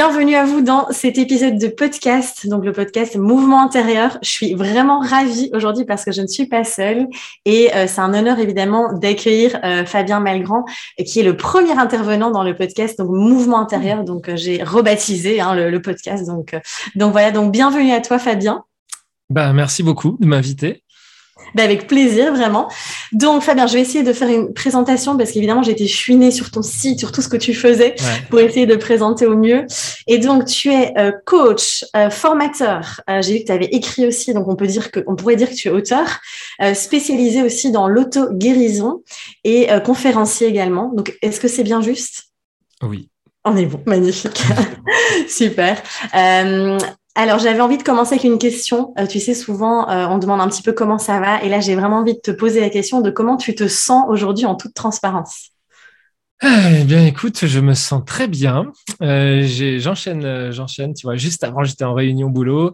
Bienvenue à vous dans cet épisode de podcast, donc le podcast Mouvement intérieur. Je suis vraiment ravie aujourd'hui parce que je ne suis pas seule et euh, c'est un honneur évidemment d'accueillir euh, Fabien Malgrand qui est le premier intervenant dans le podcast donc Mouvement intérieur. Donc euh, j'ai rebaptisé hein, le, podcast. Donc donc voilà donc bienvenue à toi Fabien. Ben, merci beaucoup de m'inviter. Ben avec plaisir, vraiment. Donc, Fabien, je vais essayer de faire une présentation parce qu'évidemment, été chouinée sur ton site, sur tout ce que tu faisais pour essayer de présenter au mieux. Et donc, tu es euh, coach, euh, formateur. Euh, j'ai vu que tu avais écrit aussi, donc on peut dire que, on pourrait dire que tu es auteur, spécialisé aussi dans l'auto-guérison et conférencier également. Donc, est-ce que c'est bien juste? Oui. On est bon, magnifique. Super. Alors, j'avais envie de commencer avec une question. Euh, tu sais, souvent, euh, on demande un petit peu comment ça va. Et là, j'ai vraiment envie de te poser la question de comment tu te sens aujourd'hui en toute transparence. Eh bien, écoute, je me sens très bien. Euh, j'enchaîne, j'enchaîne. Tu vois, juste avant, j'étais en réunion boulot.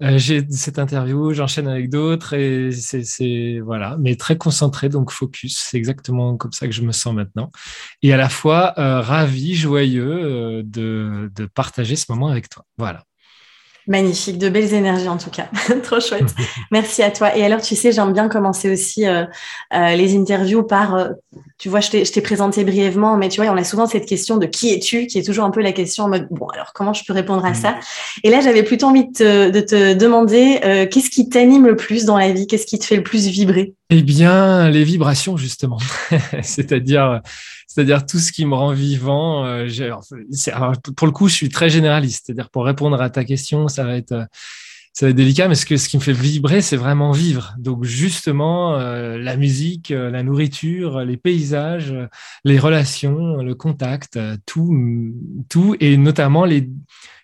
j'ai cette interview, j'enchaîne avec d'autres et c'est voilà, mais très concentré, donc focus. C'est exactement comme ça que je me sens maintenant. Et à la fois ravi, joyeux de, de partager ce moment avec toi. Voilà. Magnifique, de belles énergies en tout cas. Trop chouette. Merci à toi. Et alors, tu sais, j'aime bien commencer aussi euh, euh, les interviews par, euh, tu vois, je t'ai présenté brièvement, mais tu vois, on a souvent cette question de qui es-tu, qui est toujours un peu la question en mode, bon, alors comment je peux répondre à ça? Et là, j'avais plutôt envie de te, de te demander, qu'est-ce qui t'anime le plus dans la vie? Qu'est-ce qui te fait le plus vibrer? Eh bien, les vibrations, justement. C'est-à-dire c'est-à-dire tout ce qui me rend vivant. Euh, pour le coup, je suis très généraliste. C'est-à-dire pour répondre à ta question, ça va être, euh, ça va être délicat, mais ce, que, ce qui me fait vibrer, c'est vraiment vivre. Donc justement, euh, la musique, la nourriture, les paysages, les relations, le contact, tout, tout, et notamment les,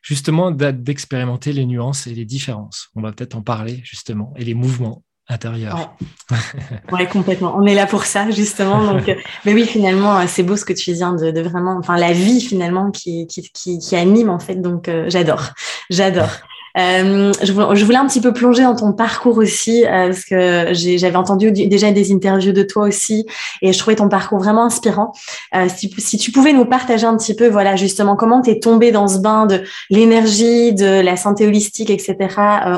justement d'expérimenter les nuances et les différences. On va peut-être en parler justement, et les mouvements intérieur. Ouais. complètement. On est là pour ça, justement. Donc, euh, mais oui, finalement, euh, c'est beau ce que tu viens de, de, vraiment, enfin, la vie finalement qui, qui, qui, qui anime en fait. Donc, euh, j'adore, j'adore. Euh, je, voulais un petit peu plonger dans ton parcours aussi, euh, parce que j'avais entendu déjà des interviews de toi aussi, et je trouvais ton parcours vraiment inspirant. Euh, si, si, tu pouvais nous partager un petit peu, voilà, justement, comment tu es tombé dans ce bain de l'énergie, de la santé holistique, etc.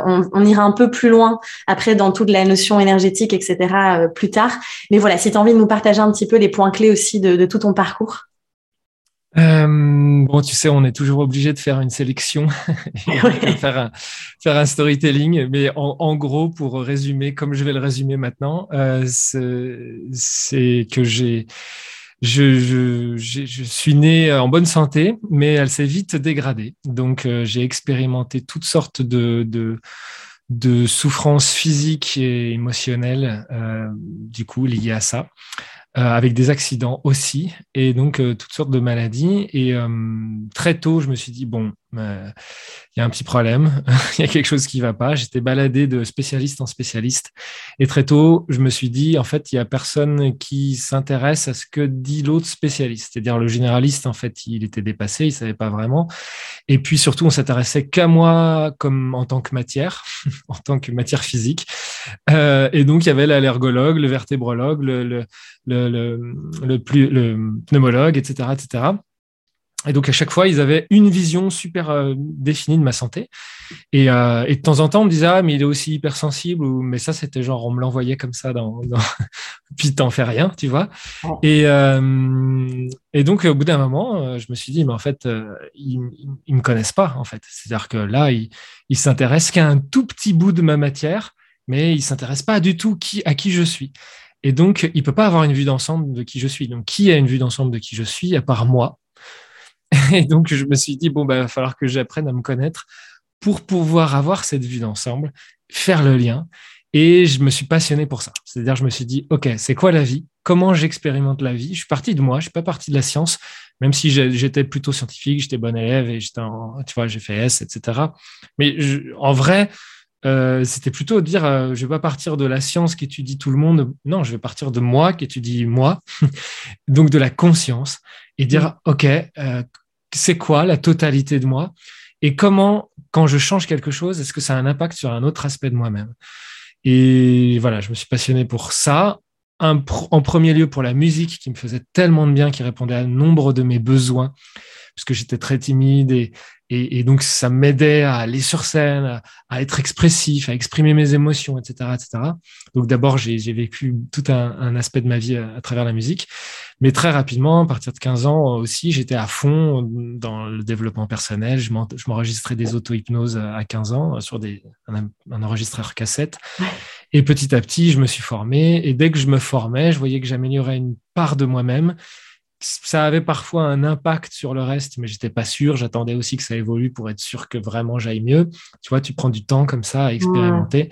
On, on, ira un peu plus loin après dans toute la notion énergétique, etc. plus tard. Mais voilà, si tu as envie de nous partager un petit peu les points clés aussi de, de tout ton parcours. Euh, bon, tu sais, on est toujours obligé de faire une sélection, faire, un, faire un storytelling, mais en, en, gros, pour résumer, comme je vais le résumer maintenant, euh, c'est que j'ai je, je, je, suis né en bonne santé, mais elle s'est vite dégradée. Donc, euh, j'ai expérimenté toutes sortes de, de, de souffrances physiques et émotionnelles, euh, du coup, liées à ça. Euh, avec des accidents aussi, et donc euh, toutes sortes de maladies. Et euh, très tôt, je me suis dit, bon, il y a un petit problème, il y a quelque chose qui va pas. J'étais baladé de spécialiste en spécialiste. Et très tôt, je me suis dit, en fait, il y a personne qui s'intéresse à ce que dit l'autre spécialiste. C'est-à-dire le généraliste, en fait, il était dépassé, il savait pas vraiment. Et puis surtout, on s'intéressait qu'à moi comme en tant que matière, en tant que matière physique. Euh, et donc, il y avait l'allergologue, le vertébrologue, le, le, le, le, le pneumologue, etc., etc. Et donc à chaque fois, ils avaient une vision super euh, définie de ma santé. Et, euh, et, de temps en temps, on me disait ah mais il est aussi hypersensible ou mais ça c'était genre on me l'envoyait comme ça dans, dans... puis t'en fais rien, tu vois. Et, euh, et donc au bout d'un moment, euh, je me suis dit mais en fait euh, ils, ils, me connaissent pas en fait. C'est-à-dire que là ils ils s'intéressent qu'à un tout petit bout de ma matière, mais ils s'intéressent pas du tout qui à qui je suis. Et donc, il peut pas avoir une vue d'ensemble de qui je suis. Donc, qui a une vue d'ensemble de qui je suis, à part moi? Et donc, je me suis dit, bon, bah, il va falloir que j'apprenne à me connaître pour pouvoir avoir cette vue d'ensemble, faire le lien. Et je me suis passionné pour ça. C'est-à-dire, je me suis dit, OK, c'est quoi la vie? Comment j'expérimente la vie? Je suis parti de moi, je suis pas parti de la science, même si j'étais plutôt scientifique, j'étais bon élève et j'étais, tu vois, j'ai fait S, etc. Mais en vrai, euh, c'était plutôt de dire, euh, je vais pas partir de la science qui étudie tout le monde. Non, je vais partir de moi qui étudie moi, donc de la conscience et dire, mmh. OK, euh, c'est quoi la totalité de moi et comment, quand je change quelque chose, est-ce que ça a un impact sur un autre aspect de moi-même? Et voilà, je me suis passionné pour ça. en premier lieu pour la musique qui me faisait tellement de bien, qui répondait à nombre de mes besoins, puisque j'étais très timide et, et, donc, ça m'aidait à aller sur scène, à, être expressif, à exprimer mes émotions, etc. etc. Donc, d'abord, j'ai vécu tout un, aspect de ma vie à, travers la musique. Mais très rapidement, à partir de 15 ans aussi, j'étais à fond dans le développement personnel. Je m'enregistrais des auto-hypnoses à 15 ans sur des, un, enregistreur cassette. Et petit à petit, je me suis formé. Et dès que je me formais, je voyais que j'améliorais une part de moi-même ça avait parfois un impact sur le reste, mais j'étais pas sûr. J'attendais aussi que ça évolue pour être sûr que vraiment j'aille mieux. Tu vois, tu prends du temps comme ça à expérimenter.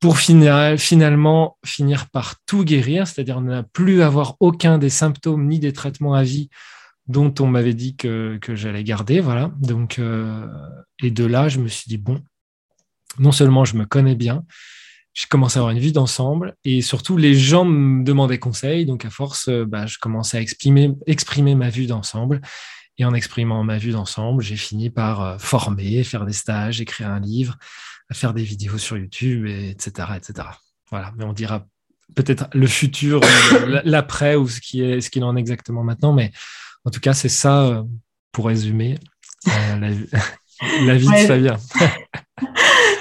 Pour finalement finir par tout guérir, c'est-à-dire ne plus avoir aucun des symptômes ni des traitements à vie dont on m'avait dit que, que j'allais garder. Voilà. Donc, euh, et de là, je me suis dit, bon, non seulement je me connais bien, j'ai commencé à avoir une vie d'ensemble et surtout les gens me demandaient conseil. Donc à force, euh, bah, je commençais à exprimer, exprimer ma vue d'ensemble. Et en exprimant ma vue d'ensemble, j'ai fini par euh, former, faire des stages, écrire un livre, faire des vidéos sur YouTube, etc., etc. Voilà. Mais on dira peut-être le futur, euh, l'après ou ce qui est, ce qu'il en est exactement maintenant. Mais en tout cas, c'est ça pour résumer la, la, vie de Fabien.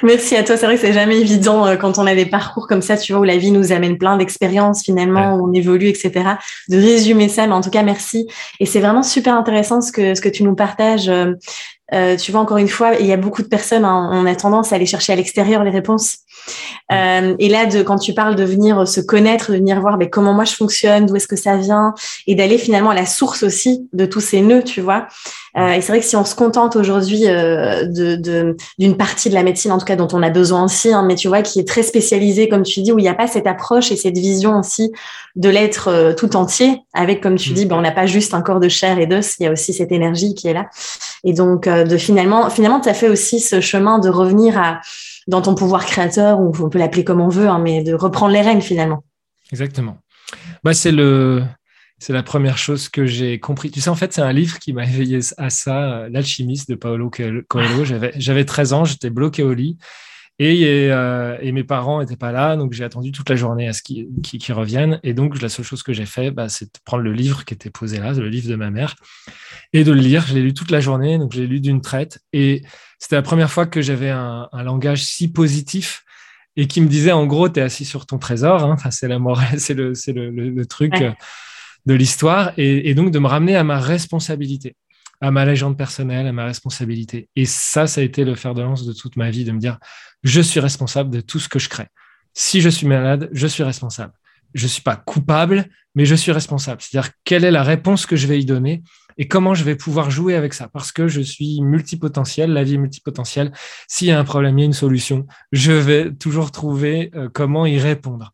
Merci à toi. C'est vrai que c'est jamais évident euh, quand on a des parcours comme ça, tu vois, où la vie nous amène plein d'expériences finalement, où on évolue, etc. De résumer ça, mais en tout cas, merci. Et c'est vraiment super intéressant ce que ce que tu nous partages. Euh, euh tu vois, encore une fois, il y a beaucoup de personnes, hein, on a tendance à aller chercher à l'extérieur les réponses. Euh, et là, de, quand tu parles de venir se connaître, de venir voir mais comment moi je fonctionne, d'où est-ce que ça vient, et d'aller finalement à la source aussi de tous ces nœuds, tu vois. Euh, et c'est vrai que si on se contente aujourd'hui euh, de, d'une partie de la médecine, en tout cas dont on a besoin aussi, hein, mais tu vois, qui est très spécialisée, comme tu dis, où il n'y a pas cette approche et cette vision aussi de l'être euh, tout entier, avec, comme tu mm. dis, ben, on n'a pas juste un corps de chair et d'os, il y a aussi cette énergie qui est là. Et donc, euh, de finalement, finalement, tu as fait aussi ce chemin de revenir à dans ton pouvoir créateur, ou on peut l'appeler comme on veut, hein, mais de reprendre les rênes finalement. Exactement. Bah, c'est le, c'est la première chose que j'ai compris. Tu sais, en fait, c'est un livre qui m'a éveillé à ça, L'alchimiste de Paolo Coelho. J'avais, j'avais 13 ans, j'étais bloqué au lit. Et, euh, et, mes parents n'étaient pas là, donc j'ai attendu toute la journée à ce qu'ils qui, reviennent. Et donc, la seule chose que j'ai fait, bah, c'est de prendre le livre qui était posé là, le livre de ma mère, et de le lire. Je l'ai lu toute la journée, donc je l'ai lu d'une traite. Et c'était la première fois que j'avais un, un, langage si positif et qui me disait, en gros, tu es assis sur ton trésor. Hein. Enfin, c'est la morale, c'est le, le, le, le, truc euh, de l'histoire. Et, et donc, de me ramener à ma responsabilité à ma légende personnelle, à ma responsabilité. Et ça, ça a été le fer de lance de toute ma vie, de me dire, je suis responsable de tout ce que je crée. Si je suis malade, je suis responsable. Je ne suis pas coupable, mais je suis responsable. C'est-à-dire, quelle est la réponse que je vais y donner et comment je vais pouvoir jouer avec ça Parce que je suis multipotentiel, la vie est multipotentielle. S'il y a un problème, il y a une solution. Je vais toujours trouver euh, comment y répondre.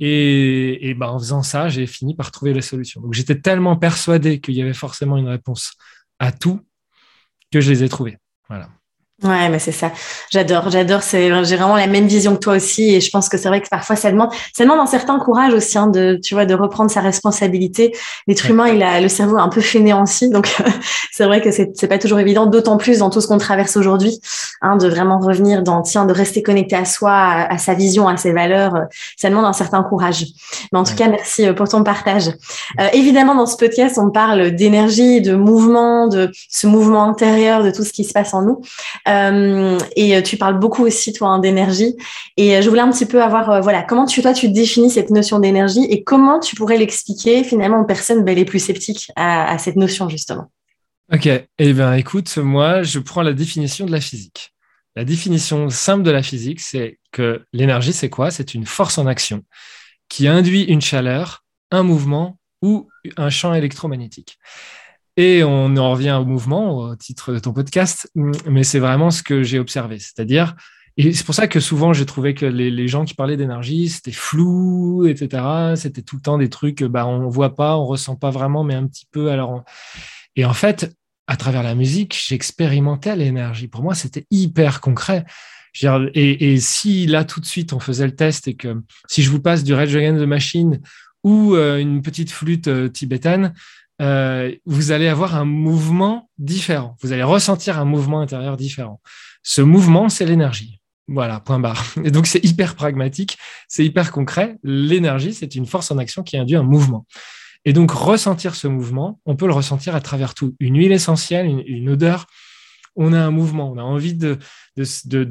Et, ben, en faisant ça, j'ai fini par trouver la solution. Donc j'étais tellement persuadé qu'il y avait forcément une réponse à tout que je les ai trouvés. Voilà. Ouais, mais c'est ça. J'adore, j'adore. C'est, j'ai vraiment la même vision que toi aussi, et je pense que c'est vrai que parfois ça demande, ça demande un certain courage aussi, hein, de, tu vois, de reprendre sa responsabilité. L'être humain, il a le cerveau un peu fainéant aussi, donc c'est vrai que c'est, c'est pas toujours évident, d'autant plus dans tout ce qu'on traverse aujourd'hui, hein, de vraiment revenir dans, tiens, de rester connecté à soi, à, sa vision, à ses valeurs. Ça demande un certain courage. Mais en tout cas, merci euh, pour ton partage. Euh, évidemment, dans ce podcast, on parle d'énergie, de mouvement, de ce mouvement intérieur, de tout ce qui se passe en nous. Euh, et euh, tu parles beaucoup aussi, toi, hein, d'énergie. Et euh, je voulais un petit peu avoir, voilà, comment tu, toi, tu définis cette notion d'énergie et comment tu pourrais l'expliquer finalement aux personnes ben, les plus sceptiques à, cette notion, justement? Ok, eh bien, écoute, moi, je prends la définition de la physique. La définition simple de la physique, c'est que l'énergie, c'est quoi? C'est une force en action qui induit une chaleur, un mouvement ou un champ électromagnétique. Et on en revient au mouvement, au titre de ton podcast, mais c'est vraiment ce que j'ai observé. C'est-à-dire, et c'est pour ça que souvent j'ai trouvé que les, gens qui parlaient d'énergie, c'était flou, etc. C'était tout le temps des trucs, bah, on voit pas, on ressent pas vraiment, mais un petit peu. Alors, et en fait, à travers la musique, j'expérimentais l'énergie. Pour moi, c'était hyper concret. Et, si là, tout de suite, on faisait le test et que si je vous passe du Rage Against the Machine ou euh, une petite flûte euh, tibétaine, euh, vous allez avoir un mouvement différent. Vous allez ressentir un mouvement intérieur différent. Ce mouvement, c'est l'énergie. Voilà, point barre. Et donc, c'est hyper pragmatique, c'est hyper concret. L'énergie, c'est une force en action qui induit un mouvement. Et donc, ressentir ce mouvement, on peut le ressentir à travers tout. Une huile essentielle, une odeur, on a un mouvement, on a envie de,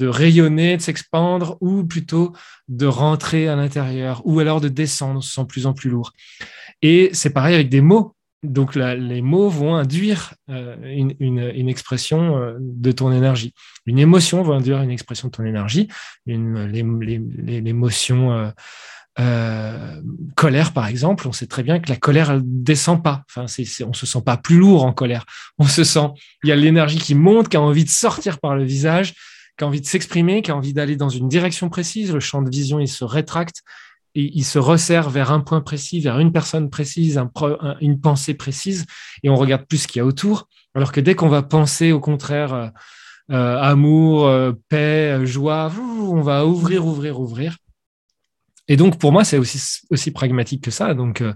rayonner, de s'expandre, ou plutôt de rentrer à l'intérieur, ou alors de descendre, on se sent plus en plus lourd. Et c'est pareil avec des mots. Donc les mots vont induire euh, une, expression euh, de ton énergie. Une émotion va induire une expression de ton énergie. L'émotion euh, colère, par exemple, on sait très bien que la colère, elle descend pas. Enfin, c'est, on se sent pas plus lourd en colère. On se sent, il y a l'énergie qui monte, qui a envie de sortir par le visage, qui a envie de s'exprimer, qui a envie d'aller dans une direction précise. Le champ de vision, il se rétracte il se resserre vers un point précis, vers une personne précise, un, une pensée précise, et on regarde plus ce qu'il y a autour. Alors que dès qu'on va penser, au contraire, euh, euh, amour, paix, joie, on va ouvrir, ouvrir, ouvrir. Et donc, pour moi, c'est aussi, pragmatique que ça. Donc, euh,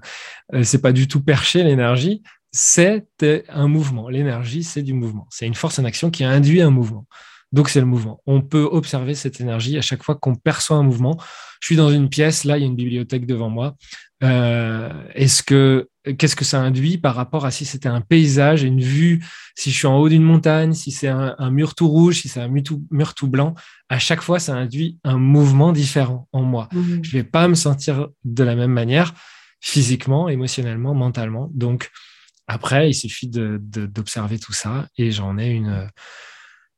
euh, c'est pas du tout perché l'énergie. C'est un mouvement. L'énergie, c'est du mouvement. C'est une force en action qui induit un mouvement. Donc, c'est le mouvement. On peut observer cette énergie à chaque fois qu'on perçoit un mouvement. Je suis dans une pièce, là, il y a une bibliothèque devant moi. Euh, est-ce que qu'est-ce que ça induit par rapport à si c'était un paysage, une vue, si je suis en haut d'une montagne, si c'est un, mur tout rouge, si c'est un mur tout, blanc, à chaque fois, ça induit un mouvement différent en moi. Mmh. Je vais pas me sentir de la même manière physiquement, émotionnellement, mentalement. Donc, après, il suffit d'observer tout ça et j'en ai une,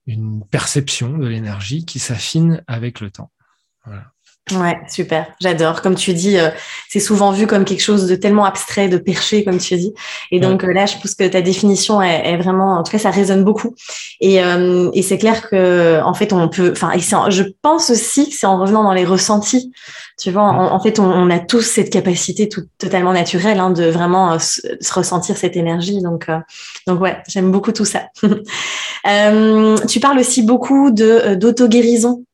une perception de l'énergie qui s'affine avec le temps. Voilà. Ouais, super. J'adore. Comme tu dis, euh, c'est souvent vu comme quelque chose de tellement abstrait, de perché, comme tu dis. Et donc euh, là, je pense que ta définition est, vraiment, en tout cas, ça résonne beaucoup. Et, euh, et c'est clair que, en fait, on peut. Enfin, je pense aussi que c'est en revenant dans les ressentis. Tu vois, en, fait, on, a tous cette capacité tout, totalement naturelle hein, de vraiment se, ressentir cette énergie. Donc, donc ouais, j'aime beaucoup tout ça. tu parles aussi beaucoup de d'auto guérison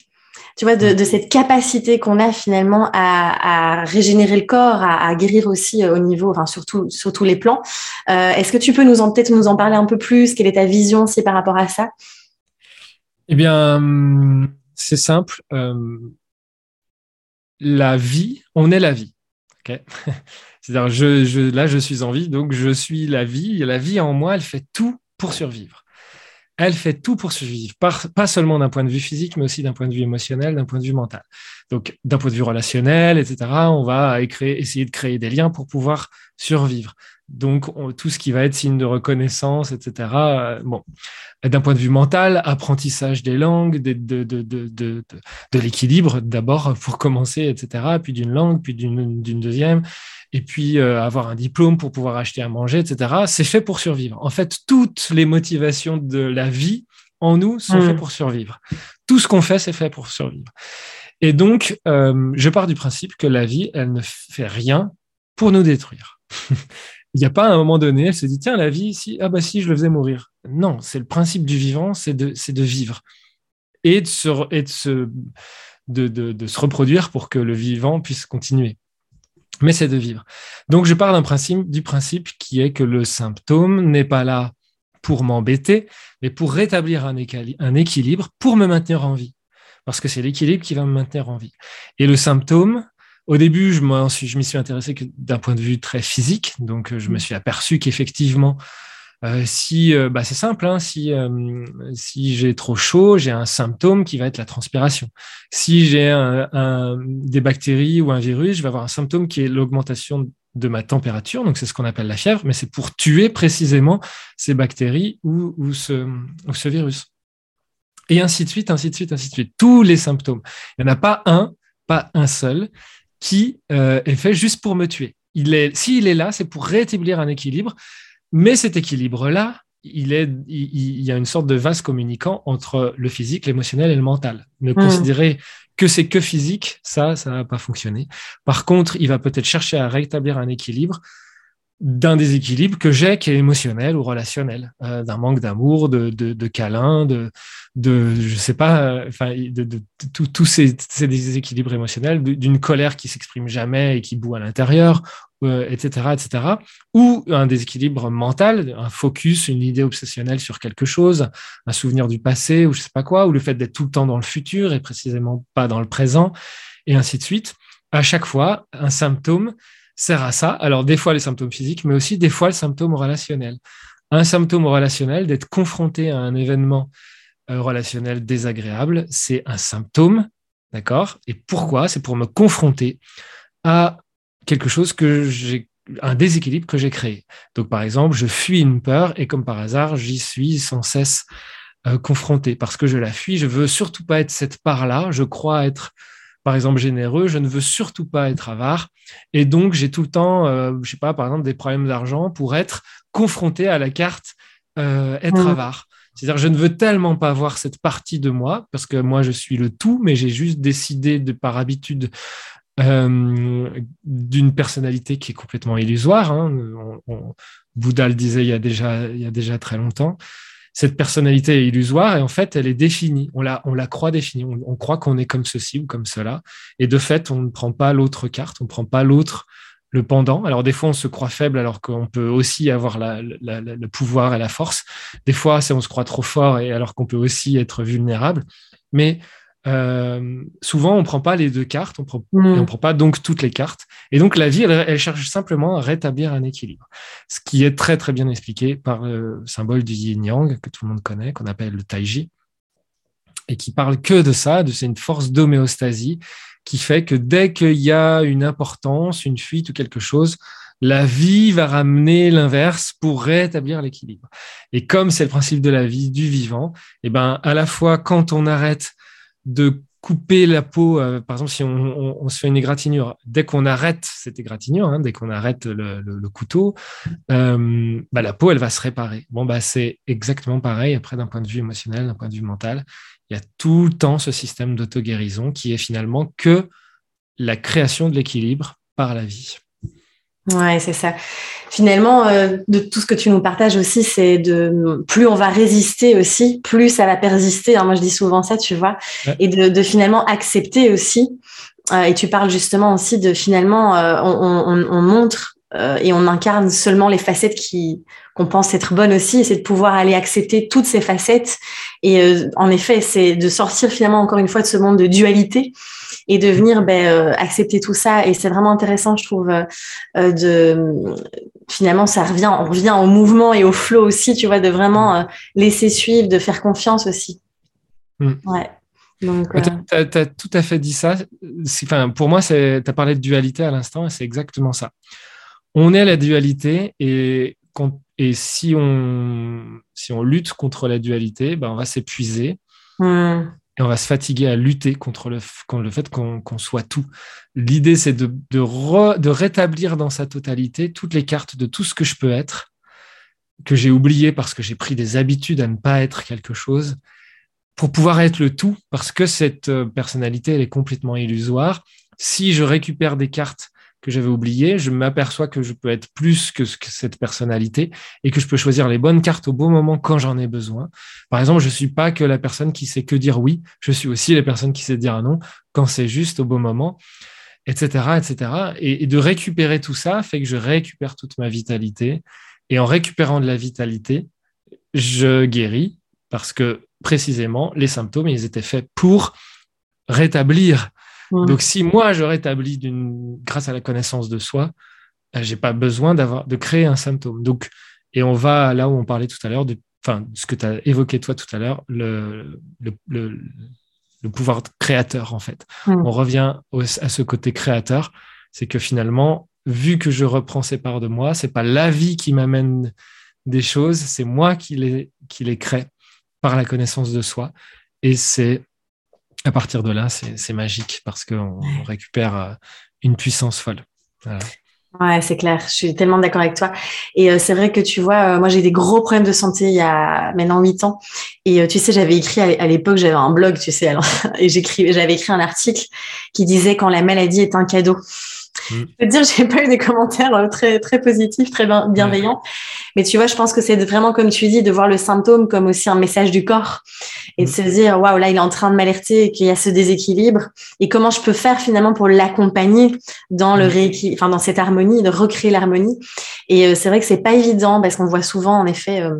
tu vois, de, cette capacité qu'on a finalement à, régénérer le corps, à, guérir aussi euh, au niveau, enfin surtout sur tous les plans. Euh, est-ce que tu peux nous en peut-être nous en parler un peu plus? Quelle est ta vision aussi par rapport à ça? Eh bien, hum, c'est simple. Hum, la vie, on est la vie. C'est-à-dire, je, là, je suis en vie, donc je suis la vie. La vie en moi, elle fait tout pour survivre elle fait tout pour survivre, pas seulement d'un point de vue physique, mais aussi d'un point de vue émotionnel, d'un point de vue mental. Donc, d'un point de vue relationnel, etc., on va essayer de créer des liens pour pouvoir survivre. Donc, tout ce qui va être signe de reconnaissance, etc. Euh, bon, d'un point de vue mental, apprentissage des langues, de, de, l'équilibre d'abord pour commencer, etc. Puis d'une langue, puis d'une deuxième et puis euh, avoir un diplôme pour pouvoir acheter à manger, etc. C'est fait pour survivre. En fait, toutes les motivations de la vie en nous sont faites mm. pour survivre. Tout ce qu'on fait, c'est fait pour survivre. Et donc, euh, je pars du principe que la vie, elle ne fait rien pour nous détruire. Il n'y a pas un moment donné, elle se dit, tiens, la vie, si, ah bah si, je le faisais mourir. Non, c'est le principe du vivant, c'est de, de vivre et de se, et de se, de, de se reproduire pour que le vivant puisse continuer mais c'est de vivre. Donc, je parle d'un principe, du principe qui est que le symptôme n'est pas là pour m'embêter, mais pour rétablir un, équilibre, pour me maintenir en vie. Parce que c'est l'équilibre qui va me maintenir en vie. Et le symptôme, au début, je m'y suis, intéressé d'un point de vue très physique. Donc, je me suis aperçu qu'effectivement, euh, si, euh, bah, c'est simple, hein, si, euh, si j'ai trop chaud, j'ai un symptôme qui va être la transpiration. Si j'ai des bactéries ou un virus, je vais avoir un symptôme qui est l'augmentation de ma température, donc c'est ce qu'on appelle la fièvre, mais c'est pour tuer précisément ces bactéries ou, ou, ce, ou ce virus. Et ainsi de suite, ainsi de suite, ainsi de suite. Tous les symptômes. Il n'y en a pas un, pas un seul, qui est fait juste pour me tuer. Il est, s'il est là, c'est pour rétablir un équilibre Mais cet équilibre-là, il, est, il, y a une sorte de vase communicant entre le physique, l'émotionnel et le mental. Ne mmh. considérer que c'est que physique, ça, ça va pas fonctionner. Par contre, il va peut-être chercher à rétablir un équilibre d'un déséquilibre que j'ai qui est émotionnel ou relationnel, euh, d'un manque d'amour, de, de, de câlin, de, de, je sais pas, euh, enfin, de, de, tous ces, ces, déséquilibres émotionnels, d'une colère qui s'exprime jamais et qui boue à l'intérieur, etc., euh, etc., ou un déséquilibre mental, un focus, une idée obsessionnelle sur quelque chose, un souvenir du passé ou je sais pas quoi, ou le fait d'être tout le temps dans le futur et précisément pas dans le présent, et ainsi de suite. À chaque fois, un symptôme sert à ça. Alors, des fois, les symptômes physiques, mais aussi des fois, le symptôme relationnel. Un symptôme relationnel, d'être confronté à un événement euh, relationnel désagréable, c'est un symptôme, d'accord? Et pourquoi? C'est pour me confronter à quelque chose que j'ai un déséquilibre que j'ai créé. Donc, par exemple, je fuis une peur et comme par hasard, j'y suis sans cesse euh, confronté parce que je la fuis. Je veux surtout pas être cette part-là. Je crois être par exemple généreux, je ne veux surtout pas être avare. Et donc, j'ai tout le temps, euh, je sais pas, par exemple, des problèmes d'argent pour être confronté à la carte euh, être mmh. avare. C'est-à-dire, je ne veux tellement pas voir cette partie de moi, parce que moi, je suis le tout, mais j'ai juste décidé de, par habitude, euh, d'une personnalité qui est complètement illusoire. Hein. Bouddha le disait il y a déjà, il y a déjà très longtemps cette personnalité est illusoire et en fait, elle est définie. On la, on la croit définie. On, croit qu'on est comme ceci ou comme cela. Et de fait, on ne prend pas l'autre carte, on ne prend pas l'autre, le pendant. Alors, des fois, on se croit faible alors qu'on peut aussi avoir le pouvoir et la force. Des fois, on se croit trop fort et alors qu'on peut aussi être vulnérable. Mais euh, souvent, on prend pas les deux cartes, on prend, mm. on prend pas donc toutes les cartes. Et donc, la vie, elle, cherche simplement à rétablir un équilibre. Ce qui est très, très bien expliqué par le symbole du yin-yang, que tout le monde connaît, qu'on appelle le taiji, et qui parle que de ça, de c'est une force d'homéostasie qui fait que dès qu'il y a une importance, une fuite ou quelque chose, la vie va ramener l'inverse pour rétablir l'équilibre. Et comme c'est le principe de la vie, du vivant, et eh ben, à la fois quand on arrête de couper la peau, euh, par exemple, si on, se fait une égratignure, dès qu'on arrête cette égratignure, hein, dès qu'on arrête le, couteau, euh, bah, la peau, elle va se réparer. Bon, bah, c'est exactement pareil après d'un point de vue émotionnel, d'un point de vue mental. Il y a tout le temps ce système d'auto-guérison qui est finalement que la création de l'équilibre par la vie. Ouais, c'est ça. Finalement, euh, de tout ce que tu nous partages aussi, c'est de plus on va résister aussi, plus ça va persister. Hein, moi, je dis souvent ça, tu vois, et de, finalement accepter aussi. Euh, et tu parles justement aussi de finalement, euh, on, montre et on incarne seulement les facettes qui qu'on pense être bonnes aussi, et c'est de pouvoir aller accepter toutes ces facettes. Et en effet, c'est de sortir finalement encore une fois de ce monde de dualité et de venir ben, euh, accepter tout ça. Et c'est vraiment intéressant, je trouve, euh, euh, de finalement, ça revient, on revient au mouvement et au flow aussi, tu vois, de vraiment laisser suivre, de faire confiance aussi. Hmm. Ouais. tu as, tout à fait dit ça. Enfin, pour moi, tu as parlé de dualité à l'instant et c'est exactement ça. On est à la dualité et, et si, on, si on lutte contre la dualité, ben on va s'épuiser. Hmm et on va se fatiguer à lutter contre le, le fait qu'on soit tout. L'idée, c'est de, de, rétablir dans sa totalité toutes les cartes de tout ce que je peux être, que j'ai oublié parce que j'ai pris des habitudes à ne pas être quelque chose, pour pouvoir être le tout, parce que cette euh, personnalité, elle est complètement illusoire. Si je récupère des cartes que j'avais oublié, je m'aperçois que je peux être plus que, cette personnalité et que je peux choisir les bonnes cartes au bon moment quand j'en ai besoin. Par exemple, je suis pas que la personne qui sait que dire oui, je suis aussi la personne qui sait dire non quand c'est juste au bon moment, etc., etc. Et, et de récupérer tout ça fait que je récupère toute ma vitalité. Et en récupérant de la vitalité, je guéris parce que précisément, les symptômes, ils étaient faits pour rétablir donc, si moi je rétablis d'une, grâce à la connaissance de soi, euh, j'ai pas besoin d'avoir, de créer un symptôme. Donc, et on va là où on parlait tout à l'heure, de, enfin, ce que tu as évoqué toi tout à l'heure, le, le, le, pouvoir créateur, en fait. On revient à ce côté créateur. C'est que finalement, vu que je reprends ces parts de moi, c'est pas la vie qui m'amène des choses, c'est moi qui les, qui les crée par la connaissance de soi. Et c'est à partir de là, c'est magique parce qu'on récupère euh, une puissance folle. Ouais, c'est clair. Je suis tellement d'accord avec toi. Et euh, c'est vrai que tu vois, euh, moi j'ai des gros problèmes de santé il y a maintenant huit ans. Et euh, tu sais, j'avais écrit à l'époque, j'avais un blog, tu sais, alors, et j'écris, j'avais écrit un article qui disait quand la maladie est un cadeau. Mm. Je peux te dire, j'ai pas eu des commentaires euh, très très positifs, très bienveillants. Mais tu vois, je pense que c'est vraiment comme tu dis de voir le symptôme comme aussi un message du corps et de mm. se dire waouh là il est en train de m'alerter qu'il y a ce déséquilibre et comment je peux faire finalement pour l'accompagner dans le mm. rééquilibre, enfin dans cette harmonie, de recréer l'harmonie. Et euh, c'est vrai que c'est pas évident parce qu'on voit souvent en effet euh,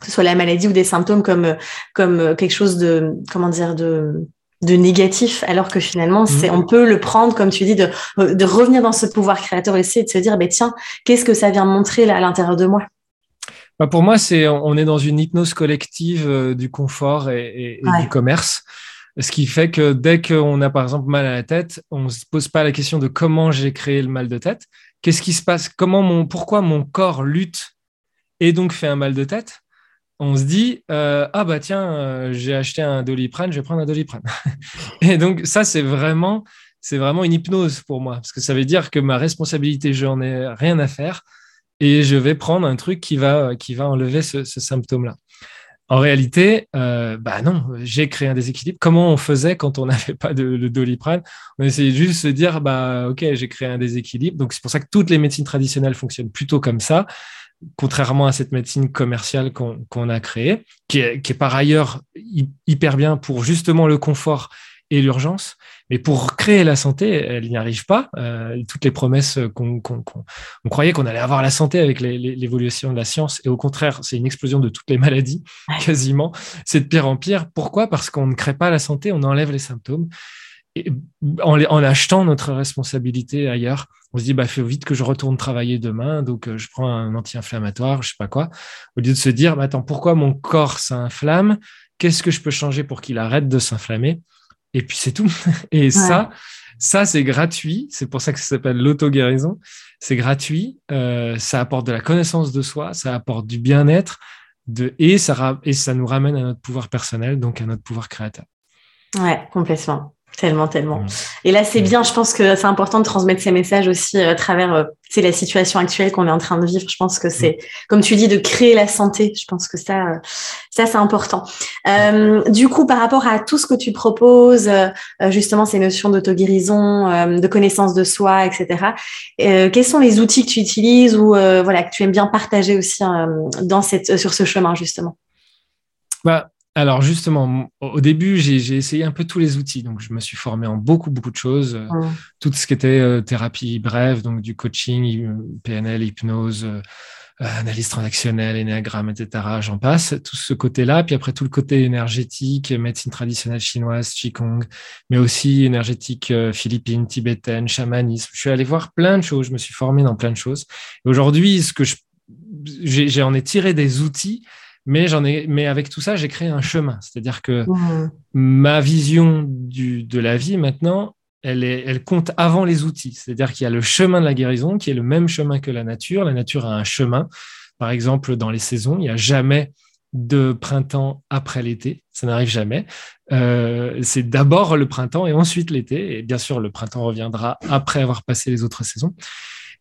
que ce soit la maladie ou des symptômes comme comme quelque chose de comment dire de de négatif, alors que finalement, mmh. c'est, on peut le prendre, comme tu dis, de, de revenir dans ce pouvoir créateur aussi et de se dire, bah, tiens, qu'est-ce que ça vient montrer là, à l'intérieur de moi? Bah Pour moi, c'est, on est dans une hypnose collective euh, du confort et, du commerce. Ce qui fait que dès qu'on a par exemple mal à la tête, on ne se pose pas la question de comment j'ai créé le mal de tête. Qu'est-ce qui se passe? Comment mon, pourquoi mon corps lutte et donc fait un mal de tête? On se dit euh, ah bah tiens euh, j'ai acheté un doliprane je vais prendre un doliprane et donc ça c'est vraiment c'est vraiment une hypnose pour moi parce que ça veut dire que ma responsabilité je n'en ai rien à faire et je vais prendre un truc qui va enlever ce, symptôme là en réalité, euh, bah non, j'ai créé un déséquilibre. Comment on faisait quand on n'avait pas de, de, doliprane? On essayait juste de se dire, bah ok, j'ai créé un déséquilibre. Donc c'est pour ça que toutes les médecines traditionnelles fonctionnent plutôt comme ça contrairement à cette médecine commerciale qu'on a créée, qui est, par ailleurs hyper bien pour justement le confort et l'urgence, mais pour créer la santé, elle n'y arrive pas. Euh, toutes les promesses qu'on on croyait qu'on allait avoir la santé avec l'évolution de la science, et au contraire, c'est une explosion de toutes les maladies, quasiment. C'est de pire en pire. Pourquoi? Parce qu'on ne crée pas la santé, on enlève les symptômes. Et en, en achetant notre responsabilité ailleurs, on se dit, bah, faut vite que je retourne travailler demain, donc euh, je prends un anti-inflammatoire, je sais pas quoi, au lieu de se dire, bah, attends, pourquoi mon corps s'inflamme? Qu'est-ce que je peux changer pour qu'il arrête de s'inflammer? Et puis c'est tout. Et ça, ça c'est gratuit. C'est pour ça que ça s'appelle l'auto-guérison. C'est gratuit. Euh, ça apporte de la connaissance de soi, ça apporte du bien-être, de et ça et ça nous ramène à notre pouvoir personnel, donc à notre pouvoir créateur. Ouais, complètement. Tellement, tellement. Et là, c'est bien. Je pense que c'est important de transmettre ces messages aussi euh, à travers euh, c'est la situation actuelle qu'on est en train de vivre. Je pense que c'est, comme tu dis, de créer la santé. Je pense que ça, euh, ça c'est important. Euh, du coup, par rapport à tout ce que tu proposes, justement ces notions d'auto-guérison, de connaissance de soi, etc. quels sont les outils que tu utilises ou voilà que tu aimes bien partager aussi dans cette sur ce chemin justement? Bah, alors justement, au début, j'ai essayé un peu tous les outils. Donc, je me suis formé en beaucoup, beaucoup de choses. Euh, tout ce qui était euh, thérapie brève, donc du coaching, euh, PNL, hypnose, analyse transactionnelle, énéagramme, etc. J'en passe. Tout ce côté-là. Puis après, tout le côté énergétique, médecine traditionnelle chinoise, Qigong, mais aussi énergétique philippine, tibétaine, chamanisme. Je suis allé voir plein de choses. Je me suis formé dans plein de choses. Aujourd'hui, ce que je, j'en ai tiré des outils mais j'en ai, mais avec tout ça, j'ai créé un chemin. C'est-à-dire que ma vision du, de la vie maintenant, elle, est, elle compte avant les outils. C'est-à-dire qu'il y a le chemin de la guérison qui est le même chemin que la nature. La nature a un chemin. Par exemple, dans les saisons, il n'y a jamais de printemps après l'été. Ça n'arrive jamais. Euh, c'est d'abord le printemps et ensuite l'été. Et bien sûr, le printemps reviendra après avoir passé les autres saisons.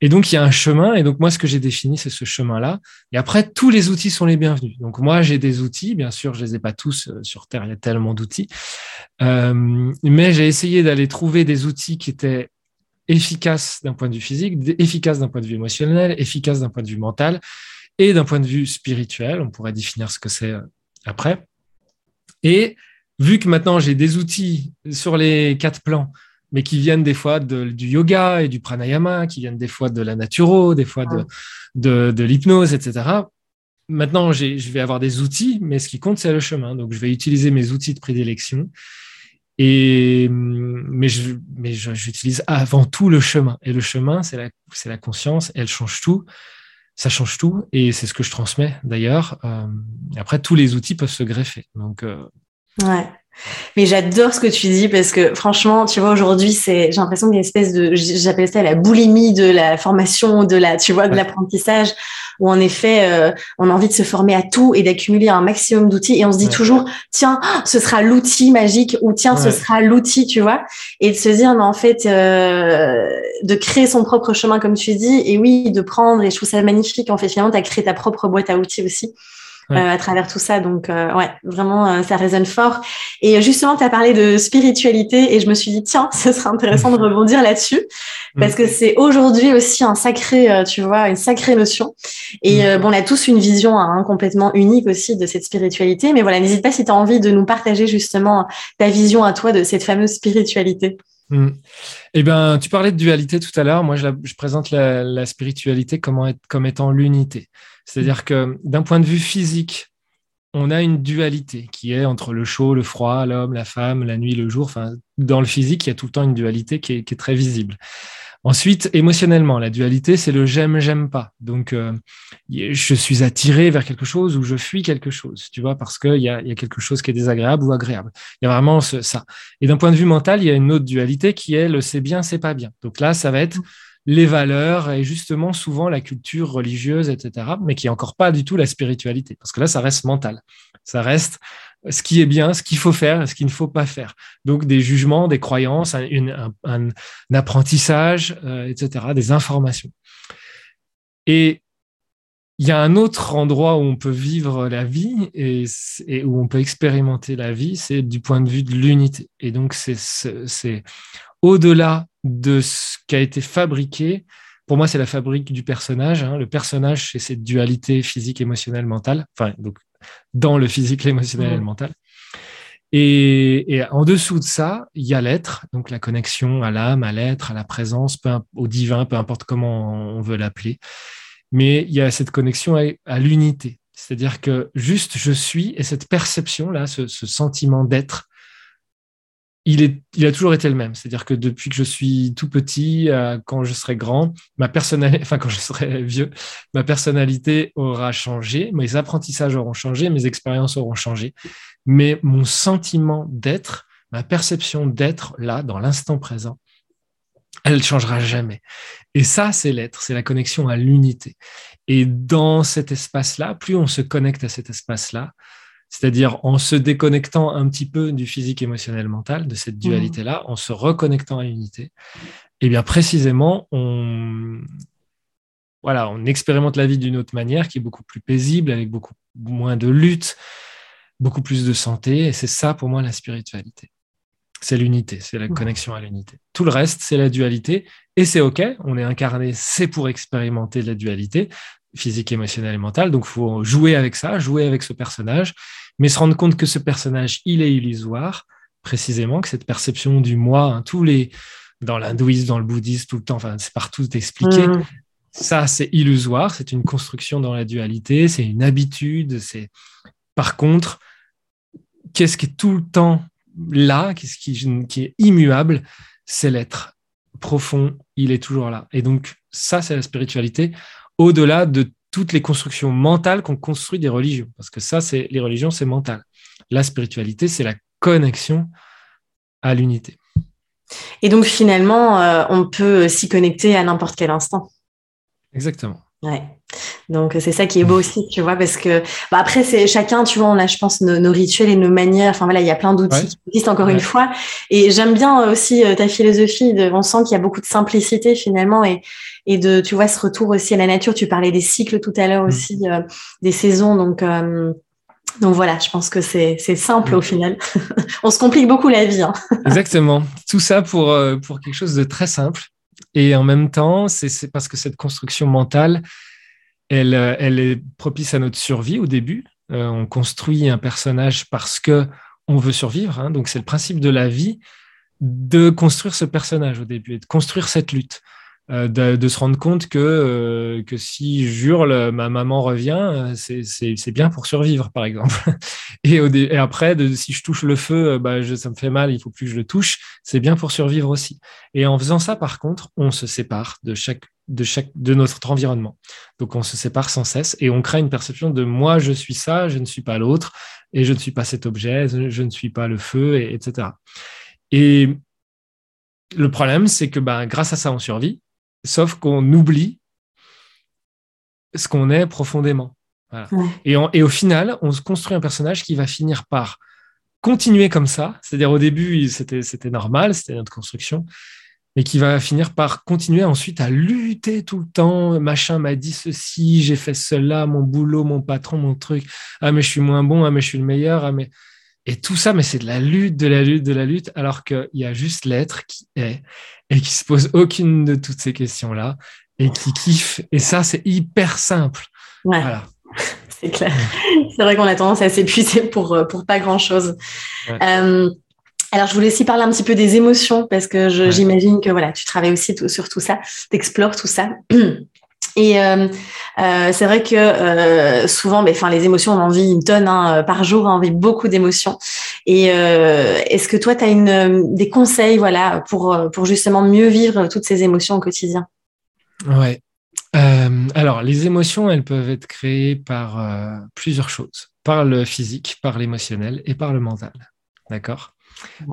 Et donc, il y a un chemin. Et donc, moi, ce que j'ai défini, c'est ce chemin-là. Et après, tous les outils sont les bienvenus. Donc, moi, j'ai des outils. Bien sûr, je les ai pas tous euh, sur Terre. Il y a tellement d'outils. Euh, mais j'ai essayé d'aller trouver des outils qui étaient efficaces d'un point de vue physique, efficaces d'un point de vue émotionnel, efficaces d'un point de vue mental et d'un point de vue spirituel. On pourrait définir ce que c'est euh, après. Et vu que maintenant j'ai des outils sur les quatre plans mais qui viennent des fois du yoga et du pranayama, qui viennent des fois de la naturo, des fois de, de, l'hypnose, etc. Maintenant, je vais avoir des outils, mais ce qui compte, c'est le chemin. Donc, je vais utiliser mes outils de prédilection. Et, mais je, mais j'utilise avant tout le chemin. Et le chemin, c'est la, la conscience. Elle change tout. Ça change tout. Et c'est ce que je transmets d'ailleurs. Euh, après, tous les outils peuvent se greffer. Donc, euh, ouais. Mais j'adore ce que tu dis parce que franchement, tu vois, aujourd'hui, c'est, j'ai l'impression qu'il y a une espèce de, j'appelle ça la boulimie de la formation, de la, tu vois, de l'apprentissage, où en effet, euh, on a envie de se former à tout et d'accumuler un maximum d'outils et on se dit toujours, tiens, ce sera l'outil magique ou tiens, ce sera l'outil, tu vois, et de se dire, mais en fait, euh, de créer son propre chemin, comme tu dis, et oui, de prendre, et je trouve ça magnifique, en fait, finalement, tu as créé ta propre boîte à outils aussi. Euh, à travers tout ça. Donc, euh, ouais, vraiment, euh, ça résonne fort. Et justement, tu as parlé de spiritualité et je me suis dit, tiens, ce serait intéressant de rebondir là-dessus parce que c'est aujourd'hui aussi un sacré, tu vois, une sacrée notion. Et mm. bon, on a tous une vision hein, complètement unique aussi de cette spiritualité. Mais voilà, n'hésite pas si tu as envie de nous partager justement ta vision à toi de cette fameuse spiritualité. Mm. Eh bien, tu parlais de dualité tout à l'heure. Moi, je, présente la, spiritualité comme, comme étant l'unité. C'est-à-dire que d'un point de vue physique, on a une dualité qui est entre le chaud, le froid, l'homme, la femme, la nuit, le jour. Enfin, dans le physique, il y a tout le temps une dualité qui est, très visible. Ensuite, émotionnellement, la dualité, c'est le j'aime, j'aime pas. Donc, euh, je suis attiré vers quelque chose ou je fuis quelque chose, tu vois, parce qu'il y a, y a quelque chose qui est désagréable ou agréable. Il y a vraiment ça. Et d'un point de vue mental, il y a une autre dualité qui est le c'est bien, c'est pas bien. Donc là, ça va être les valeurs et justement souvent la culture religieuse, etc., mais qui est encore pas du tout la spiritualité, parce que là, ça reste mental. Ça reste ce qui est bien, ce qu'il faut faire ce qu'il ne faut pas faire. Donc des jugements, des croyances, un, apprentissage, euh, etc., des informations. Et il y a un autre endroit où on peut vivre la vie et, et où on peut expérimenter la vie, c'est du point de vue de l'unité. Et donc c'est au-delà de ce qui a été fabriqué. Pour moi, c'est la fabrique du personnage. Hein. Le personnage, c'est cette dualité physique, émotionnelle, mentale. Enfin, donc, dans le physique, l'émotionnel et le mental. Et, en dessous de ça, il y a l'être, donc la connexion à l'âme, à l'être, à la présence, au divin, peu importe comment on veut l'appeler. Mais il y a cette connexion à, l'unité. C'est-à-dire que juste je suis et cette perception-là, ce sentiment d'être, il, est, il a toujours été le même. C'est-à-dire que depuis que je suis tout petit, euh, quand je serai grand, ma personnalité, enfin quand je serai vieux, ma personnalité aura changé, mes apprentissages auront changé, mes expériences auront changé, mais mon sentiment d'être, ma perception d'être là, dans l'instant présent, elle ne changera jamais. Et ça, c'est l'être, c'est la connexion à l'unité. Et dans cet espace-là, plus on se connecte à cet espace-là, c'est-à-dire en se déconnectant un petit peu du physique émotionnel mental, de cette dualité-là, mmh. en se reconnectant à l'unité, et eh bien précisément, on, voilà, on expérimente la vie d'une autre manière qui est beaucoup plus paisible, avec beaucoup moins de lutte, beaucoup plus de santé. Et c'est ça pour moi la spiritualité. C'est l'unité, c'est la mmh. connexion à l'unité. Tout le reste, c'est la dualité. Et c'est OK, on est incarné, c'est pour expérimenter la dualité physique, émotionnelle et mentale. Donc, il faut jouer avec ça, jouer avec ce personnage, mais se rendre compte que ce personnage, il est illusoire, précisément, que cette perception du moi, hein, tous les, dans l'hindouisme, dans le bouddhisme, tout le temps, enfin, c'est partout expliqué. Mmh. Ça, c'est illusoire, c'est une construction dans la dualité, c'est une habitude. C'est Par contre, qu'est-ce qui est tout le temps là, qu'est-ce qui, qui est immuable, c'est l'être profond, il est toujours là. Et donc, ça, c'est la spiritualité au-delà de toutes les constructions mentales qu'on construit des religions. Parce que ça, c'est les religions, c'est mental. La spiritualité, c'est la connexion à l'unité. Et donc finalement, euh, on peut s'y connecter à n'importe quel instant. Exactement. Ouais. Donc c'est ça qui est beau aussi, tu vois, parce que bah, après c'est chacun, tu vois, on a, je pense, nos, rituels et nos manières. Enfin voilà, il y a plein d'outils qui existent encore une fois. Et j'aime bien aussi euh, ta philosophie. De, on sent qu'il y a beaucoup de simplicité finalement et, et de, tu vois, ce retour aussi à la nature. Tu parlais des cycles tout à l'heure mm. aussi, euh, des saisons. Donc euh, donc voilà, je pense que c'est simple mm. au final. on se complique beaucoup la vie. Hein. Exactement. Tout ça pour pour quelque chose de très simple. Et en même temps, c'est parce que cette construction mentale, elle, euh, elle est propice à notre survie au début. Euh, on construit un personnage parce que on veut survivre. Hein. donc c'est le principe de la vie de construire ce personnage au début et de construire cette lutte. Euh, de, se rendre compte que, euh, que si j'hurle, ma maman revient, c'est bien pour survivre, par exemple. Et, et après, de, si je touche le feu, bah, ça me fait mal, il faut plus que je le touche, c'est bien pour survivre aussi. Et en faisant ça, par contre, on se sépare de chaque de chaque de notre environnement. Donc on se sépare sans cesse et on crée une perception de moi je suis ça, je ne suis pas l'autre et je ne suis pas cet objet, je ne suis pas le feu, et, etc. Et le problème, c'est que ben, grâce à ça, on survit, sauf qu'on oublie ce qu'on est profondément. Et, et, au final, on se construit un personnage qui va finir par continuer comme ça. C'est-à-dire au début, c'était normal, c'était notre construction, mais qui va finir par continuer ensuite à lutter tout le temps. Machin m'a dit ceci, j'ai fait cela, mon boulot, mon patron, mon truc. Ah, mais je suis moins bon, ah, mais je suis le meilleur, ah, mais et tout ça, mais c'est de la lutte, de la lutte, de la lutte, alors qu'il y a juste l'être qui est et qui se pose aucune de toutes ces questions-là et qui kiffe. Et ça, c'est hyper simple. Voilà. C'est clair. C'est vrai qu'on a tendance à s'épuiser pour, euh, pour pas grand-chose. Euh, alors, je voulais aussi parler un petit peu des émotions parce que j'imagine que voilà, tu travailles aussi sur tout ça, tu explores tout ça. Et euh, euh, c'est vrai que euh, souvent, enfin, les émotions, on en vit une tonne hein, par jour, on vit beaucoup d'émotions. Et est-ce que toi, tu as une, des conseils voilà, pour, pour justement mieux vivre toutes ces émotions au quotidien? Ouais. alors, les émotions, elles peuvent être créées par plusieurs choses. Par le physique, par l'émotionnel et par le mental. D'accord?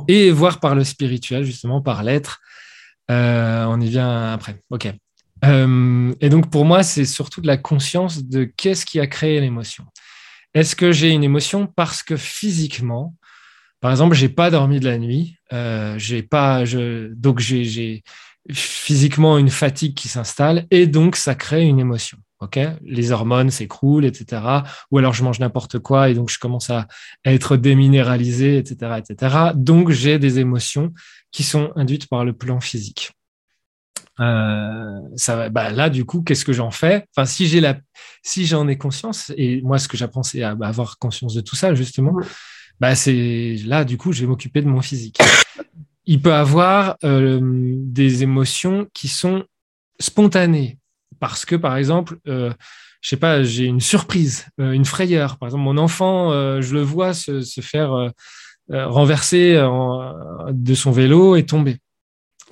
Et voire par le spirituel, justement, par l'être. on y vient après. OK. Euh, et donc pour moi, c'est surtout de la conscience de qu'est-ce qui a créé l'émotion. Est-ce que j'ai une émotion parce que physiquement, par exemple, j'ai pas dormi de la nuit, euh, j'ai pas, je, donc j'ai physiquement une fatigue qui s'installe et donc ça crée une émotion. Ok, les hormones s'écroulent, etc. Ou alors je mange n'importe quoi et donc je commence à être déminéralisé, etc., etc. Donc j'ai des émotions qui sont induites par le plan physique. Euh, ça, bah là, du coup, qu'est-ce que j'en fais? Enfin, si j'ai la, si j'en ai conscience, et moi, ce que j'apprends, c'est à bah, avoir conscience de tout ça, justement. Bah, c'est là, du coup, je vais m'occuper de mon physique. Il peut avoir euh, des émotions qui sont spontanées, parce que, par exemple, euh, je sais pas, j'ai une surprise, une frayeur. Par exemple, mon enfant, je le vois se, se faire renverser de son vélo et tomber.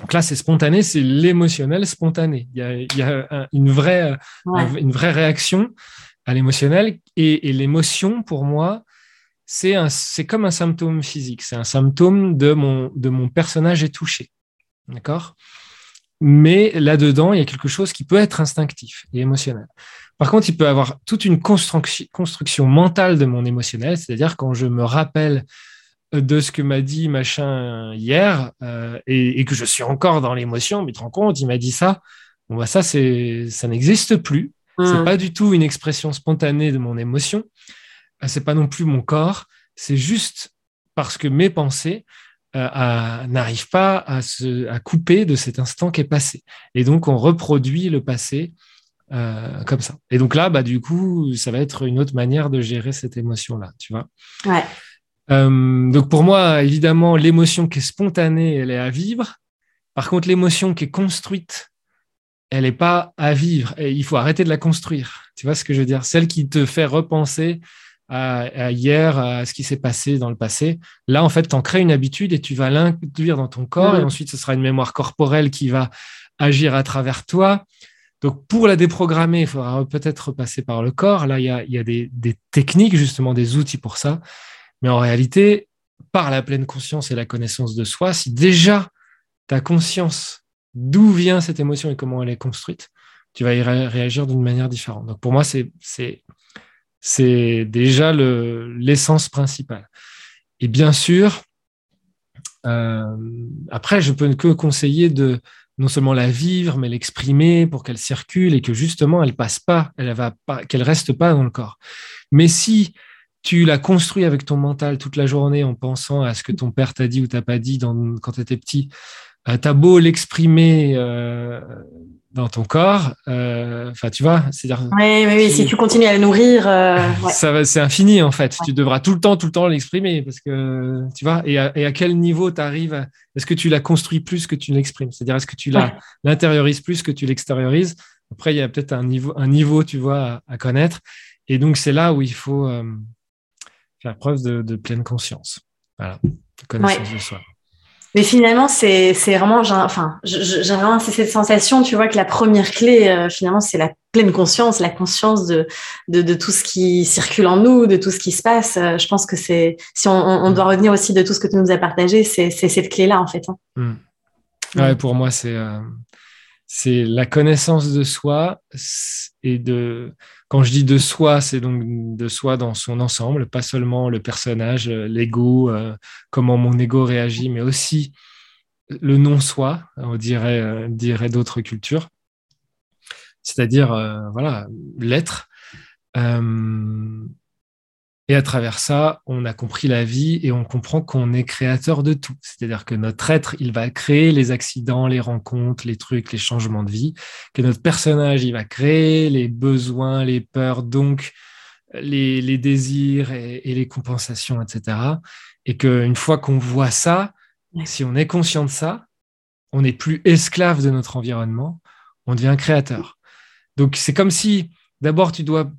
Donc là, c'est spontané, c'est l'émotionnel spontané. Il y a, une, vraie, une vraie réaction à l'émotionnel. Et, l'émotion, pour moi, c'est comme un symptôme physique. C'est un symptôme de mon, de mon personnage est touché. D'accord? Mais là-dedans, il y a quelque chose qui peut être instinctif et émotionnel. Par contre, il peut y avoir toute une construction mentale de mon émotionnel, c'est-à-dire quand je me rappelle de ce que m'a dit machin hier euh, et, que je suis encore dans l'émotion, mais tu te rends compte, il m'a dit ça. Bon, bah ça, c'est, ça n'existe plus. Ce C'est mmh. pas du tout une expression spontanée de mon émotion. Euh, c'est pas non plus mon corps. C'est juste parce que mes pensées euh, n'arrivent pas à se à couper de cet instant qui est passé. Et donc, on reproduit le passé comme ça. Et donc là, bah, du coup, ça va être une autre manière de gérer cette émotion-là, tu vois. Ouais. Euh, donc pour moi, évidemment, l'émotion qui est spontanée, elle est à vivre. Par contre, l'émotion qui est construite, elle n'est pas à vivre. Et il faut arrêter de la construire. Tu vois ce que je veux dire? Celle qui te fait repenser à, hier, à ce qui s'est passé dans le passé. Là, en fait, tu en crées une habitude et tu vas l'induire dans ton corps. Et ensuite, ce sera une mémoire corporelle qui va agir à travers toi. Donc, pour la déprogrammer, il faudra peut-être passer par le corps. Là, il y a, il y a des, des techniques, justement, des outils pour ça. Mais en réalité, par la pleine conscience et la connaissance de soi, si déjà tu as conscience d'où vient cette émotion et comment elle est construite, tu vas y réagir d'une manière différente. Donc pour moi, c'est, déjà le, l'essence principale. Et bien sûr, euh, après, je peux que conseiller de non seulement la vivre, mais l'exprimer pour qu'elle circule et que justement elle passe pas, elle va pas, qu'elle reste pas dans le corps. Mais si tu l'as construit avec ton mental toute la journée en pensant à ce que ton père t'a dit ou t'a pas dit quand tu étais petit. Euh, tu as beau l'exprimer, euh, dans ton corps. Euh, enfin, tu vois, c'est-à-dire. Oui, oui, si tu continues à le nourrir, euh, ça va, c'est infini en fait. Tu devras tout le temps, tout le temps l'exprimer parce que tu vois. Et à, et à quel niveau tu arrives Est-ce que tu la construis plus que tu l'exprimes? C'est-à-dire, est-ce que tu l'intériorises plus que tu l'extériorises? Après, il y a peut-être un niveau, un niveau, tu vois, à, connaître. Et donc, c'est là où il faut faire preuve de, de, pleine conscience. Voilà, connaissance de soi. Mais finalement, c'est vraiment, j'ai enfin, j'ai vraiment cette sensation, tu vois, que la première clé, euh, finalement, c'est la pleine conscience, la conscience de, de, de, tout ce qui circule en nous, de tout ce qui se passe. Euh, je pense que c'est, si on, on, doit revenir aussi de tout ce que tu nous as partagé, c'est cette clé-là, en fait. Hein. Mm. Ouais, pour moi, c'est euh, c'est la connaissance de soi et de quand je dis de soi, c'est donc de soi dans son ensemble, pas seulement le personnage, euh, l'ego, euh, comment mon ego réagit, mais aussi le non-soi, on dirait, euh, dirait d'autres cultures. C'est-à-dire, voilà, l'être. Et à travers ça, on a compris la vie et on comprend qu'on est créateur de tout. C'est-à-dire que notre être, il va créer les accidents, les rencontres, les trucs, les changements de vie. Que notre personnage, il va créer les besoins, les peurs, donc les, désirs et, les compensations, etc. Et qu'une fois qu'on voit ça, si on est conscient de ça, on n'est plus esclave de notre environnement, on devient créateur. Donc c'est comme si d'abord tu dois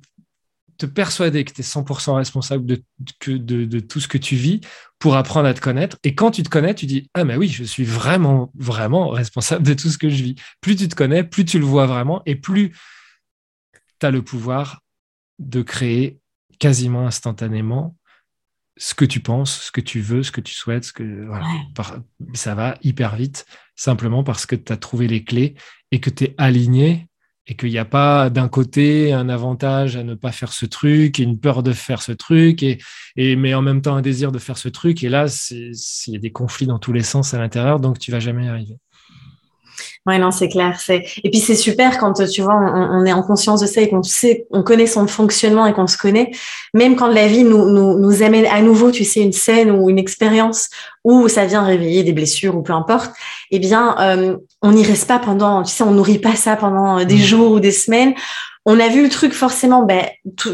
te persuader que tu es 100% responsable de, de, tout ce que tu vis pour apprendre à te connaître. Et quand tu te connais, tu dis Ah, mais oui, je suis vraiment, vraiment responsable de tout ce que je vis. Plus tu te connais, plus tu le vois vraiment et plus tu as le pouvoir de créer quasiment instantanément ce que tu penses, ce que tu veux, ce que tu souhaites, ce que ça va hyper vite, simplement parce que tu as trouvé les clés et que tu es aligné et qu'il n'y a pas d'un côté un avantage à ne pas faire ce truc une peur de faire ce truc et, et mais en même temps un désir de faire ce truc et là il y a des conflits dans tous les sens à l'intérieur donc tu vas jamais y arriver. Ouais, non, c'est clair. C'est et puis c'est super quand tu vois, on, est en conscience de ça et qu'on sait, on connaît son fonctionnement et qu'on se connaît. Même quand la vie nous, nous, nous amène à nouveau, tu sais, une scène ou une expérience où ça vient réveiller des blessures ou peu importe, eh bien, euh, on n'y reste pas pendant, tu sais, on nourrit pas ça pendant euh, des mmh. jours ou des semaines on a vu le truc forcément ben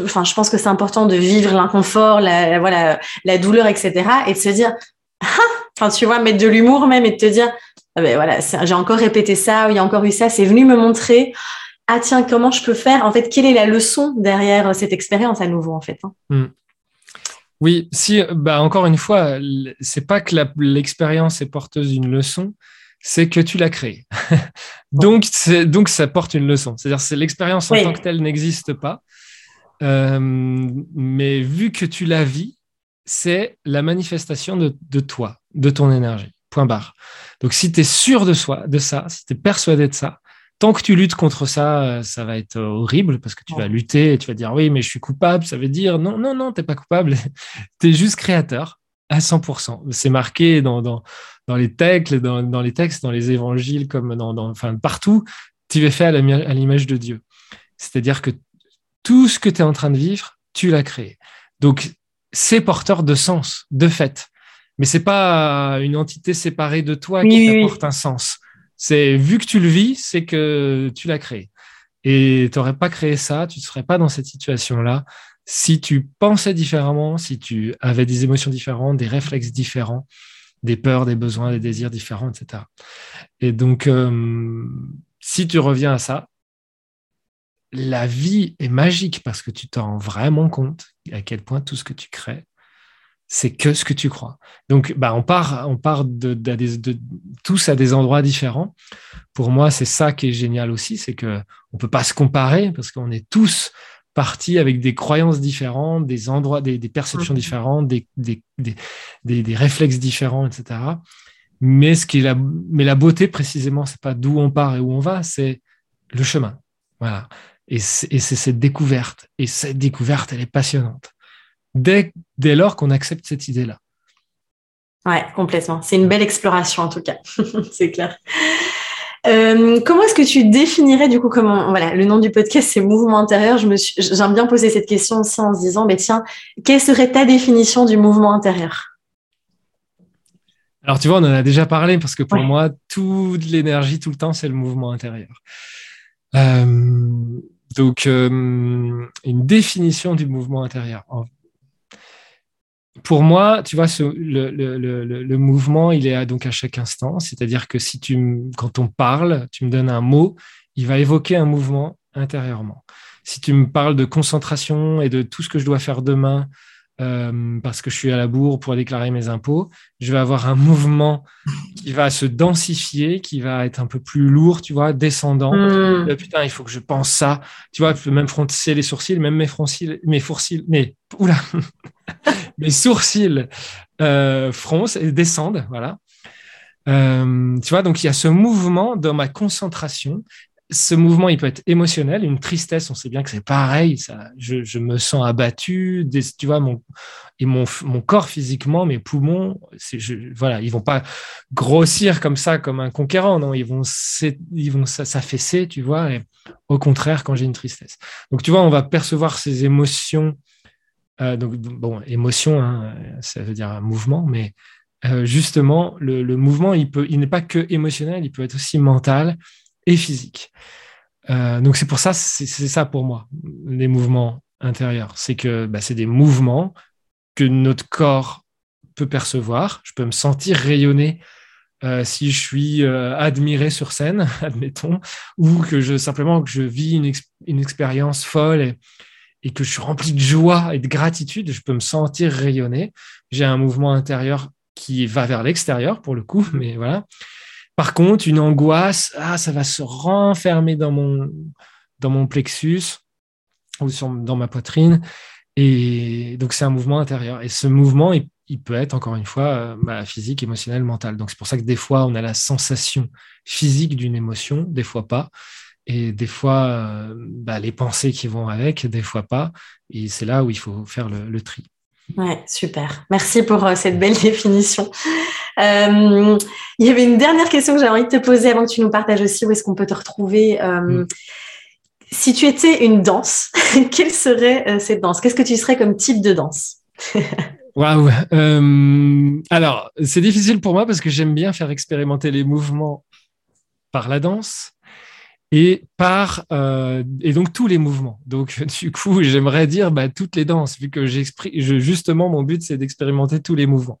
enfin je pense que c'est important de vivre l'inconfort la, voilà la douleur etc et de se dire ah, enfin tu vois mettre de l'humour même et de te dire ah ben voilà, j'ai encore répété ça, il y a encore eu ça, c'est venu me montrer, ah tiens, comment je peux faire? En fait, quelle est la leçon derrière cette expérience à nouveau, en fait hein? hmm. Oui, si, bah encore une fois, c'est pas que l'expérience est porteuse d'une leçon, c'est que tu l'as créée. donc, donc, ça porte une leçon. C'est-à-dire, c'est l'expérience en tant que telle n'existe pas. Euh, mais vu que tu la vis, c'est la manifestation de, de, toi, de ton énergie. Point barre. Donc, si tu es sûr de, soi, de ça, si tu es persuadé de ça, tant que tu luttes contre ça, euh, ça va être horrible parce que tu vas lutter et tu vas dire oui, mais je suis coupable. Ça veut dire non, non, non, tu n'es pas coupable. tu es juste créateur à 100%. C'est marqué dans, dans, dans, les textes, dans, dans, les textes, dans les évangiles, comme dans, dans enfin, partout. Tu es fait à l'image de Dieu. C'est-à-dire que tout ce que tu es en train de vivre, tu l'as créé. Donc, c'est porteur de sens, de fait mais c'est pas une entité séparée de toi qui t'apporte un sens. C'est vu que tu le vis, c'est que tu l'as créé. Et tu n'aurais pas créé ça, tu ne serais pas dans cette situation-là si tu pensais différemment, si tu avais des émotions différentes, des réflexes différents, des peurs, des besoins, des désirs différents, etc. Et donc, euh, si tu reviens à ça, la vie est magique parce que tu t'en rends vraiment compte à quel point tout ce que tu crées c'est que ce que tu crois. Donc, bah, on part, on part de, tous à des endroits différents. Pour moi, c'est ça qui est génial aussi, c'est que on peut pas se comparer parce qu'on est tous partis avec des croyances différentes, des endroits, des, perceptions mmh. différentes, des, des, réflexes différents, etc. Mais ce qui est la, mais la beauté précisément, c'est pas d'où on part et où on va, c'est le chemin. Voilà. Et c'est cette découverte. Et cette découverte, elle est passionnante dès, dès lors qu'on accepte cette idée-là. Ouais, complètement. C'est une belle exploration en tout cas, c'est clair. Euh, comment est-ce que tu définirais du coup comment voilà le nom du podcast c'est mouvement intérieur. Je me j'aime bien poser cette question aussi en se disant mais tiens quelle serait ta définition du mouvement intérieur? Alors tu vois on en a déjà parlé parce que pour moi toute l'énergie tout le temps c'est le mouvement intérieur. donc, une définition du mouvement intérieur. Pour moi, tu vois, le, mouvement, il est donc à chaque instant. C'est-à-dire que si tu, quand on parle, tu me donnes un mot, il va évoquer un mouvement intérieurement. Si tu me parles de concentration et de tout ce que je dois faire demain, euh, parce que je suis à la bourre pour déclarer mes impôts, je vais avoir un mouvement qui va se densifier, qui va être un peu plus lourd, tu vois, descendant. Hmm. putain, il faut que je pense ça. Tu vois, même froncer les sourcils, même mes sourcils, mes fourcils, mais oula, mes sourcils euh, froncent et descendent, voilà. Euh, tu vois, donc il y a ce mouvement dans ma concentration ce mouvement, il peut être émotionnel, une tristesse, on sait bien que c'est pareil, ça, je, me sens abattu, tu vois, mon, et mon, mon corps physiquement, mes poumons, je, voilà, ils vont pas grossir comme ça, comme un conquérant, non, ils vont, ils vont s'affaisser, tu vois, au contraire, quand j'ai une tristesse. Donc, tu vois, on va percevoir ces émotions, euh, donc, bon, émotion, hein, ça veut dire un mouvement, mais euh, justement, le, mouvement, il, peut, il n'est pas que émotionnel, il peut être aussi mental, et physique. Euh, donc c'est pour ça, c'est ça pour moi, les mouvements intérieurs. C'est que bah, c'est des mouvements que notre corps peut percevoir. Je peux me sentir rayonner si je suis admiré sur scène, admettons, ou que je simplement que je vis une, une expérience folle et, et, que je suis rempli de joie et de gratitude, je peux me sentir rayonner. J'ai un mouvement intérieur qui va vers l'extérieur pour le coup, mais voilà. Par contre, une angoisse, ah, ça va se renfermer dans mon, dans mon plexus ou dans ma poitrine. Et donc, c'est un mouvement intérieur. Et ce mouvement, il, peut être, encore une fois, euh, bah, physique, émotionnel, mental. Donc, c'est pour ça que des fois, on a la sensation physique d'une émotion, des fois pas. Et des fois, euh, bah, les pensées qui vont avec, des fois pas. Et c'est là où il faut faire le tri. Ouais, super. Merci pour euh, cette belle définition. Euh, il y avait une dernière question que j'ai envie de te poser avant que tu nous partages aussi où est-ce qu'on peut te retrouver. Euh, mm. Si tu étais une danse, quelle serait cette danse? Qu'est-ce que tu serais comme type de danse? Waouh Alors, c'est difficile pour moi parce que j'aime bien faire expérimenter les mouvements par la danse et par euh, et donc tous les mouvements. Donc du coup, j'aimerais dire bah, toutes les danses, vu que j'exprime justement mon but c'est d'expérimenter tous les mouvements.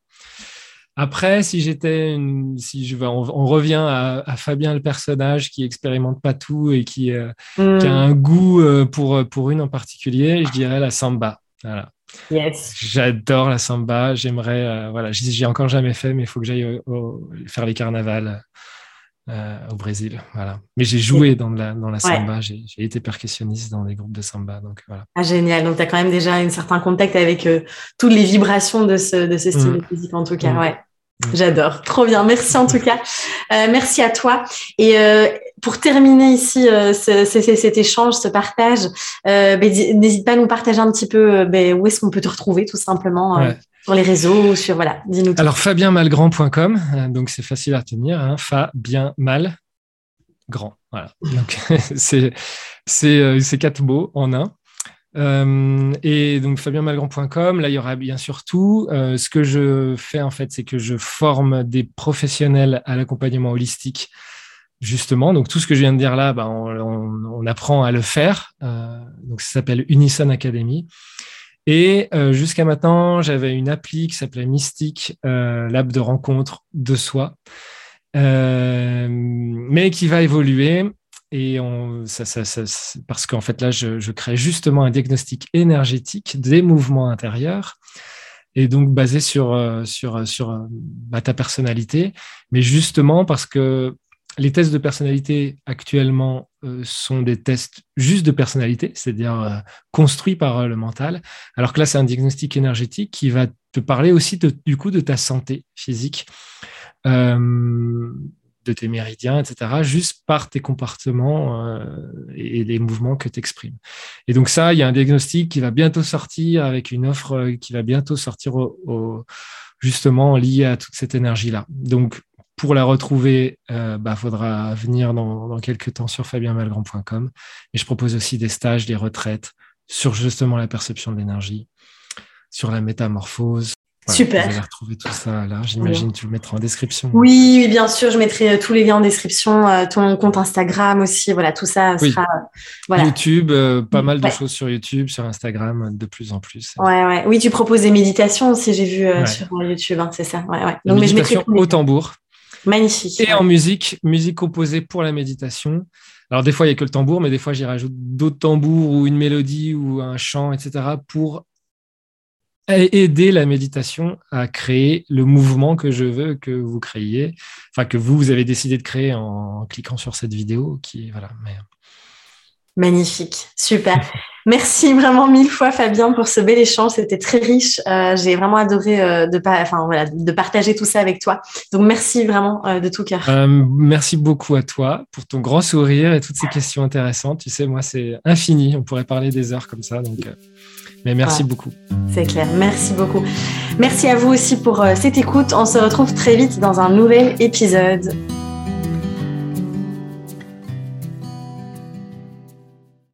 Après, si j'étais, si je on, on revient à, à, Fabien le personnage qui expérimente pas tout et qui, euh, qui a hmm. un goût euh, pour pour une en particulier, je dirais la samba. Voilà. Yes. J'adore la samba. J'aimerais, euh, voilà, j'ai encore jamais fait, mais il faut que j'aille faire les carnavals euh, au Brésil. Voilà. Mais j'ai joué dans la, dans la samba, j'ai été percussionniste dans des groupes de samba. Donc, voilà. Ah, génial. Donc, tu as quand même déjà un certain contact avec euh, toutes les vibrations de ce, de ce style de mm. musique, en tout cas. Mm. Ouais. Mm. J'adore. Trop bien. Merci en tout cas. Euh, merci à toi. Et pour terminer ici cet échange, ce partage, ben, n'hésite pas à nous partager un petit peu ben, où est-ce qu'on peut te retrouver tout simplement les réseaux, sur voilà, dis-nous. Alors fabienmalgrand.com, euh, donc c'est facile à retenir, hein, Fabien Mal Grand. Voilà. Donc c'est euh, c'est quatre mots en un. Euh, et donc fabienmalgrand.com, là il y aura bien sûr tout. ce que je fais en fait, c'est que je forme des professionnels à l'accompagnement holistique justement. Donc tout ce que je viens de dire là, bah, on, on, apprend à le faire. donc ça s'appelle Unison Academy. Et euh, jusqu'à maintenant, j'avais une appli qui s'appelait Mystique, euh, l'app de rencontre de soi, euh, mais qui va évoluer. Et parce qu'en fait, là, je, crée justement un diagnostic énergétique des mouvements intérieurs et donc basé sur, euh, bah, ta personnalité, mais justement parce que les tests de personnalité actuellement sont des tests juste de personnalité, c'est-à-dire euh, construits par euh, le mental, alors que là, c'est un diagnostic énergétique qui va te parler aussi du coup de ta santé physique, de tes méridiens, etc., juste par tes comportements et les mouvements que tu exprimes. Et donc ça, il y a un diagnostic qui va bientôt sortir avec une offre qui va bientôt sortir justement lié à toute cette énergie-là. Donc, pour la retrouver, il euh, bah, faudra venir dans, quelques temps sur fabienmalgrand.com. Et je propose aussi des stages, des retraites sur justement la perception de l'énergie, sur la métamorphose. Super. Vous allez retrouver tout ça là. J'imagine tu le mettras en description. Oui, bien sûr. Je mettrai euh, tous les liens en description. Euh, ton compte Instagram aussi. Voilà, tout ça sera. Voilà. YouTube, pas mal de choses sur YouTube, sur Instagram, de plus en plus. Ouais, ouais. Oui, tu proposes des méditations aussi, j'ai vu sur YouTube. Hein, c'est ça. Ouais, ouais. Donc, méditation au tambour. Magnifique. Et en musique, musique composée pour la méditation. Alors des fois, il n'y a que le tambour, mais des fois, j'y rajoute d'autres tambours ou une mélodie ou un chant, etc. pour aider la méditation à créer le mouvement que je veux que vous créiez, enfin que vous, vous avez décidé de créer en cliquant sur cette vidéo qui voilà. Mais... Magnifique, super. Merci vraiment mille fois Fabien pour ce bel échange, c'était très riche. Euh, j'ai vraiment adoré euh, de, enfin, voilà, de partager tout ça avec toi. Donc merci vraiment euh, de tout cœur. merci beaucoup à toi pour ton grand sourire et toutes ces questions intéressantes. Tu sais, moi c'est infini, on pourrait parler des heures comme ça. Donc mais merci beaucoup. C'est clair, merci beaucoup. Merci à vous aussi pour cette écoute. On se retrouve très vite dans un nouvel épisode.